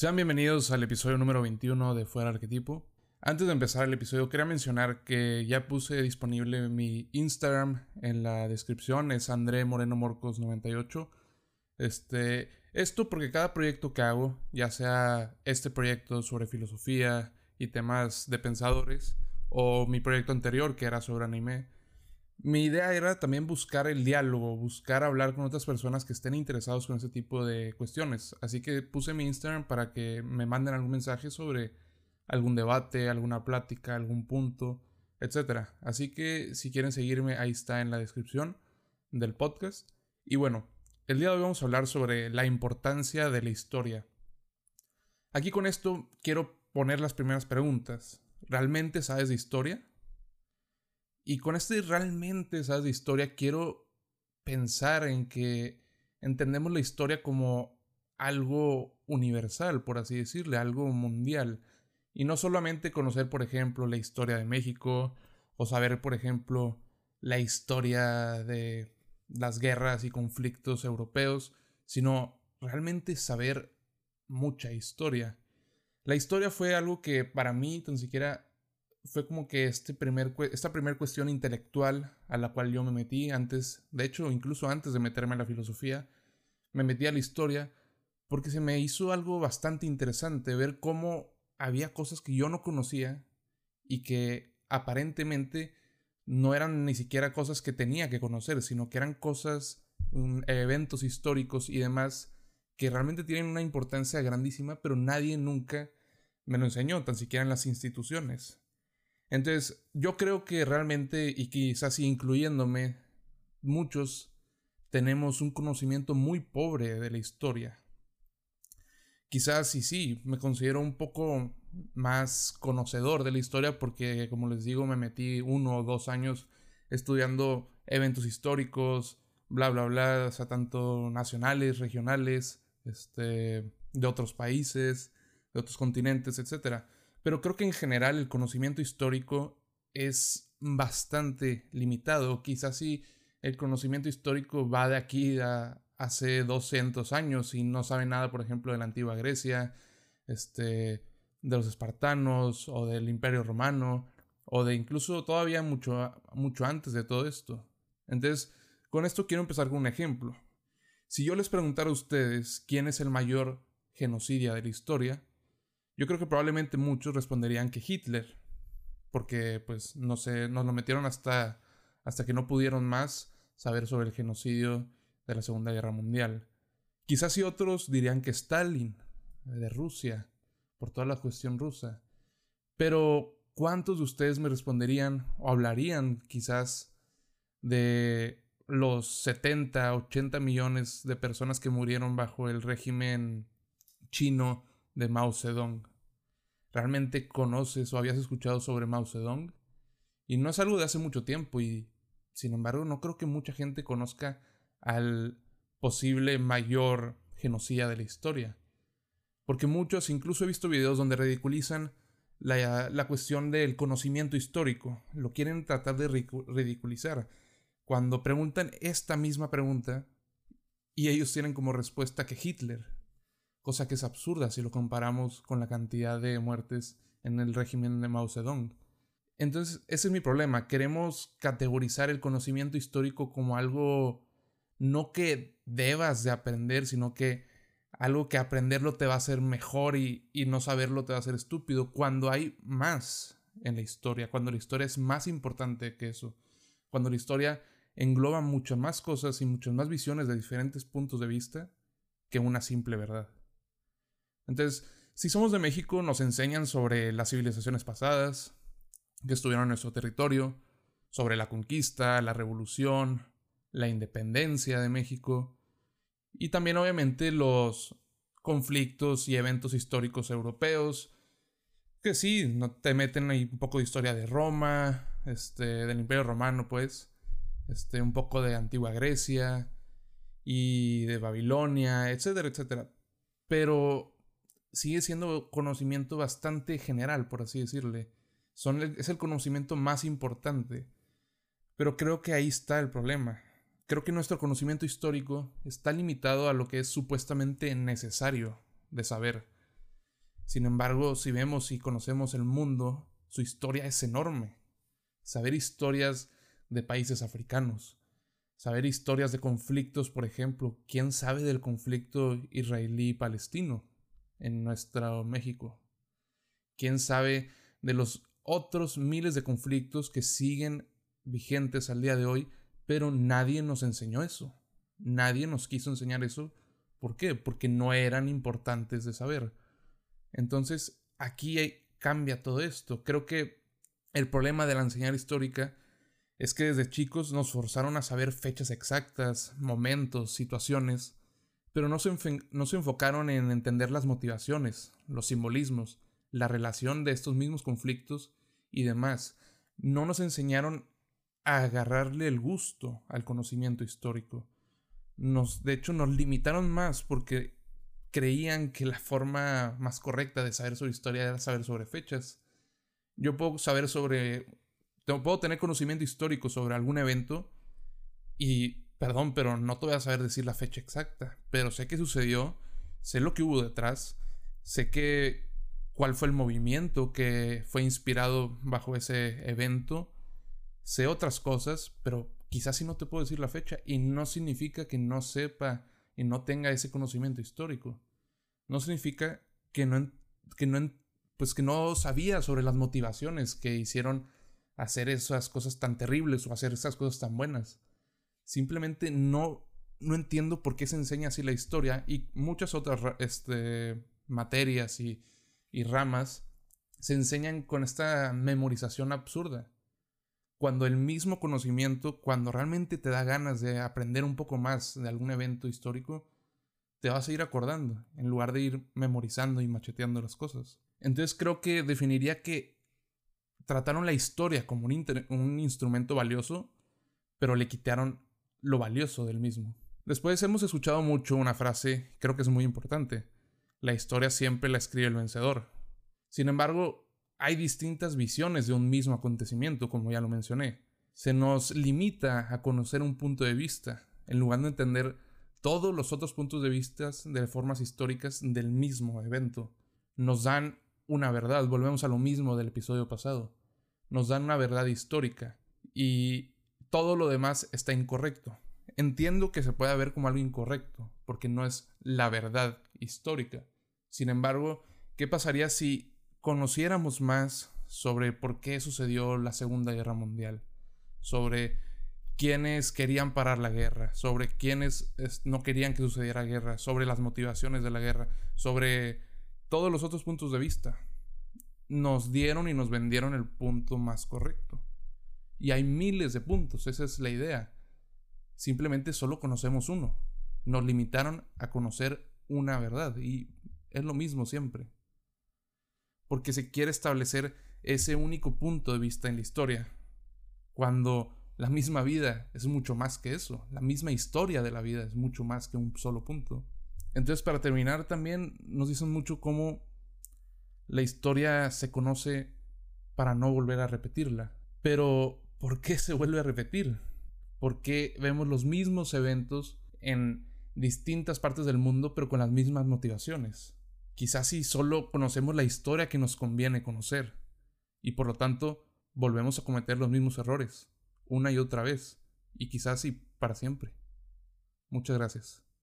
Sean bienvenidos al episodio número 21 de Fuera Arquetipo. Antes de empezar el episodio, quería mencionar que ya puse disponible mi Instagram en la descripción, es André Moreno Morcos 98. Este, esto porque cada proyecto que hago, ya sea este proyecto sobre filosofía y temas de pensadores, o mi proyecto anterior que era sobre anime, mi idea era también buscar el diálogo, buscar hablar con otras personas que estén interesados con ese tipo de cuestiones. Así que puse mi Instagram para que me manden algún mensaje sobre algún debate, alguna plática, algún punto, etc. Así que si quieren seguirme, ahí está en la descripción del podcast. Y bueno, el día de hoy vamos a hablar sobre la importancia de la historia. Aquí con esto quiero poner las primeras preguntas. ¿Realmente sabes de historia? Y con este realmente, ¿sabes? De historia, quiero pensar en que entendemos la historia como algo universal, por así decirle, algo mundial. Y no solamente conocer, por ejemplo, la historia de México, o saber, por ejemplo, la historia de las guerras y conflictos europeos, sino realmente saber mucha historia. La historia fue algo que para mí tan siquiera fue como que este primer, esta primera cuestión intelectual a la cual yo me metí antes, de hecho, incluso antes de meterme en la filosofía, me metí a la historia porque se me hizo algo bastante interesante ver cómo había cosas que yo no conocía y que aparentemente no eran ni siquiera cosas que tenía que conocer, sino que eran cosas, eventos históricos y demás que realmente tienen una importancia grandísima, pero nadie nunca me lo enseñó, tan siquiera en las instituciones. Entonces, yo creo que realmente, y quizás incluyéndome, muchos tenemos un conocimiento muy pobre de la historia. Quizás y sí, me considero un poco más conocedor de la historia porque, como les digo, me metí uno o dos años estudiando eventos históricos, bla, bla, bla, o sea, tanto nacionales, regionales, este, de otros países, de otros continentes, etcétera. Pero creo que en general el conocimiento histórico es bastante limitado. Quizás si el conocimiento histórico va de aquí a hace 200 años y no sabe nada, por ejemplo, de la antigua Grecia, este, de los espartanos o del Imperio Romano o de incluso todavía mucho, mucho antes de todo esto. Entonces, con esto quiero empezar con un ejemplo. Si yo les preguntara a ustedes quién es el mayor genocidia de la historia, yo creo que probablemente muchos responderían que Hitler, porque pues no sé, nos lo metieron hasta, hasta que no pudieron más saber sobre el genocidio de la Segunda Guerra Mundial. Quizás y otros dirían que Stalin, de Rusia, por toda la cuestión rusa. Pero, ¿cuántos de ustedes me responderían o hablarían quizás de los 70, 80 millones de personas que murieron bajo el régimen chino de Mao Zedong? ¿Realmente conoces o habías escuchado sobre Mao Zedong? Y no es algo de hace mucho tiempo y, sin embargo, no creo que mucha gente conozca al posible mayor genocida de la historia. Porque muchos, incluso he visto videos donde ridiculizan la, la cuestión del conocimiento histórico, lo quieren tratar de ridiculizar. Cuando preguntan esta misma pregunta y ellos tienen como respuesta que Hitler cosa que es absurda si lo comparamos con la cantidad de muertes en el régimen de Mao Zedong. Entonces, ese es mi problema. Queremos categorizar el conocimiento histórico como algo no que debas de aprender, sino que algo que aprenderlo te va a hacer mejor y, y no saberlo te va a hacer estúpido, cuando hay más en la historia, cuando la historia es más importante que eso, cuando la historia engloba muchas más cosas y muchas más visiones de diferentes puntos de vista que una simple verdad. Entonces, si somos de México, nos enseñan sobre las civilizaciones pasadas que estuvieron en nuestro territorio, sobre la conquista, la revolución, la independencia de México y también obviamente los conflictos y eventos históricos europeos que sí, no te meten ahí un poco de historia de Roma, este, del Imperio Romano, pues, este, un poco de antigua Grecia y de Babilonia, etcétera, etcétera. Pero sigue siendo conocimiento bastante general, por así decirle. Son es el conocimiento más importante. Pero creo que ahí está el problema. Creo que nuestro conocimiento histórico está limitado a lo que es supuestamente necesario de saber. Sin embargo, si vemos y conocemos el mundo, su historia es enorme. Saber historias de países africanos, saber historias de conflictos, por ejemplo, ¿quién sabe del conflicto israelí-palestino en nuestro México? ¿Quién sabe de los otros miles de conflictos que siguen vigentes al día de hoy, pero nadie nos enseñó eso? Nadie nos quiso enseñar eso. ¿Por qué? Porque no eran importantes de saber. Entonces, aquí cambia todo esto. Creo que el problema de la enseñanza histórica es que desde chicos nos forzaron a saber fechas exactas, momentos, situaciones, pero no se, no se enfocaron en entender las motivaciones, los simbolismos, la relación de estos mismos conflictos y demás. No nos enseñaron a agarrarle el gusto al conocimiento histórico. Nos, de hecho, nos limitaron más porque creían que la forma más correcta de saber sobre historia era saber sobre fechas. Yo puedo saber sobre... Puedo tener conocimiento histórico sobre algún evento y, perdón, pero no te voy a saber decir la fecha exacta, pero sé qué sucedió, sé lo que hubo detrás, sé que cuál fue el movimiento que fue inspirado bajo ese evento, sé otras cosas, pero quizás sí no te puedo decir la fecha y no significa que no sepa y no tenga ese conocimiento histórico. No significa que no, que no, pues que no sabía sobre las motivaciones que hicieron hacer esas cosas tan terribles o hacer esas cosas tan buenas. Simplemente no, no entiendo por qué se enseña así la historia y muchas otras este, materias y, y ramas se enseñan con esta memorización absurda. Cuando el mismo conocimiento, cuando realmente te da ganas de aprender un poco más de algún evento histórico, te vas a ir acordando, en lugar de ir memorizando y macheteando las cosas. Entonces creo que definiría que trataron la historia como un, un instrumento valioso, pero le quitaron lo valioso del mismo. Después hemos escuchado mucho una frase, creo que es muy importante, la historia siempre la escribe el vencedor. Sin embargo, hay distintas visiones de un mismo acontecimiento, como ya lo mencioné. Se nos limita a conocer un punto de vista, en lugar de entender todos los otros puntos de vista de formas históricas del mismo evento. Nos dan una verdad, volvemos a lo mismo del episodio pasado. Nos dan una verdad histórica y todo lo demás está incorrecto. Entiendo que se puede ver como algo incorrecto, porque no es la verdad histórica. Sin embargo, ¿qué pasaría si conociéramos más sobre por qué sucedió la Segunda Guerra Mundial, sobre quiénes querían parar la guerra, sobre quiénes no querían que sucediera guerra, sobre las motivaciones de la guerra, sobre todos los otros puntos de vista. Nos dieron y nos vendieron el punto más correcto. Y hay miles de puntos, esa es la idea. Simplemente solo conocemos uno. Nos limitaron a conocer una verdad y es lo mismo siempre porque se quiere establecer ese único punto de vista en la historia, cuando la misma vida es mucho más que eso, la misma historia de la vida es mucho más que un solo punto. Entonces, para terminar, también nos dicen mucho cómo la historia se conoce para no volver a repetirla. Pero, ¿por qué se vuelve a repetir? ¿Por qué vemos los mismos eventos en distintas partes del mundo, pero con las mismas motivaciones? Quizás si solo conocemos la historia que nos conviene conocer, y por lo tanto volvemos a cometer los mismos errores, una y otra vez, y quizás sí para siempre. Muchas gracias.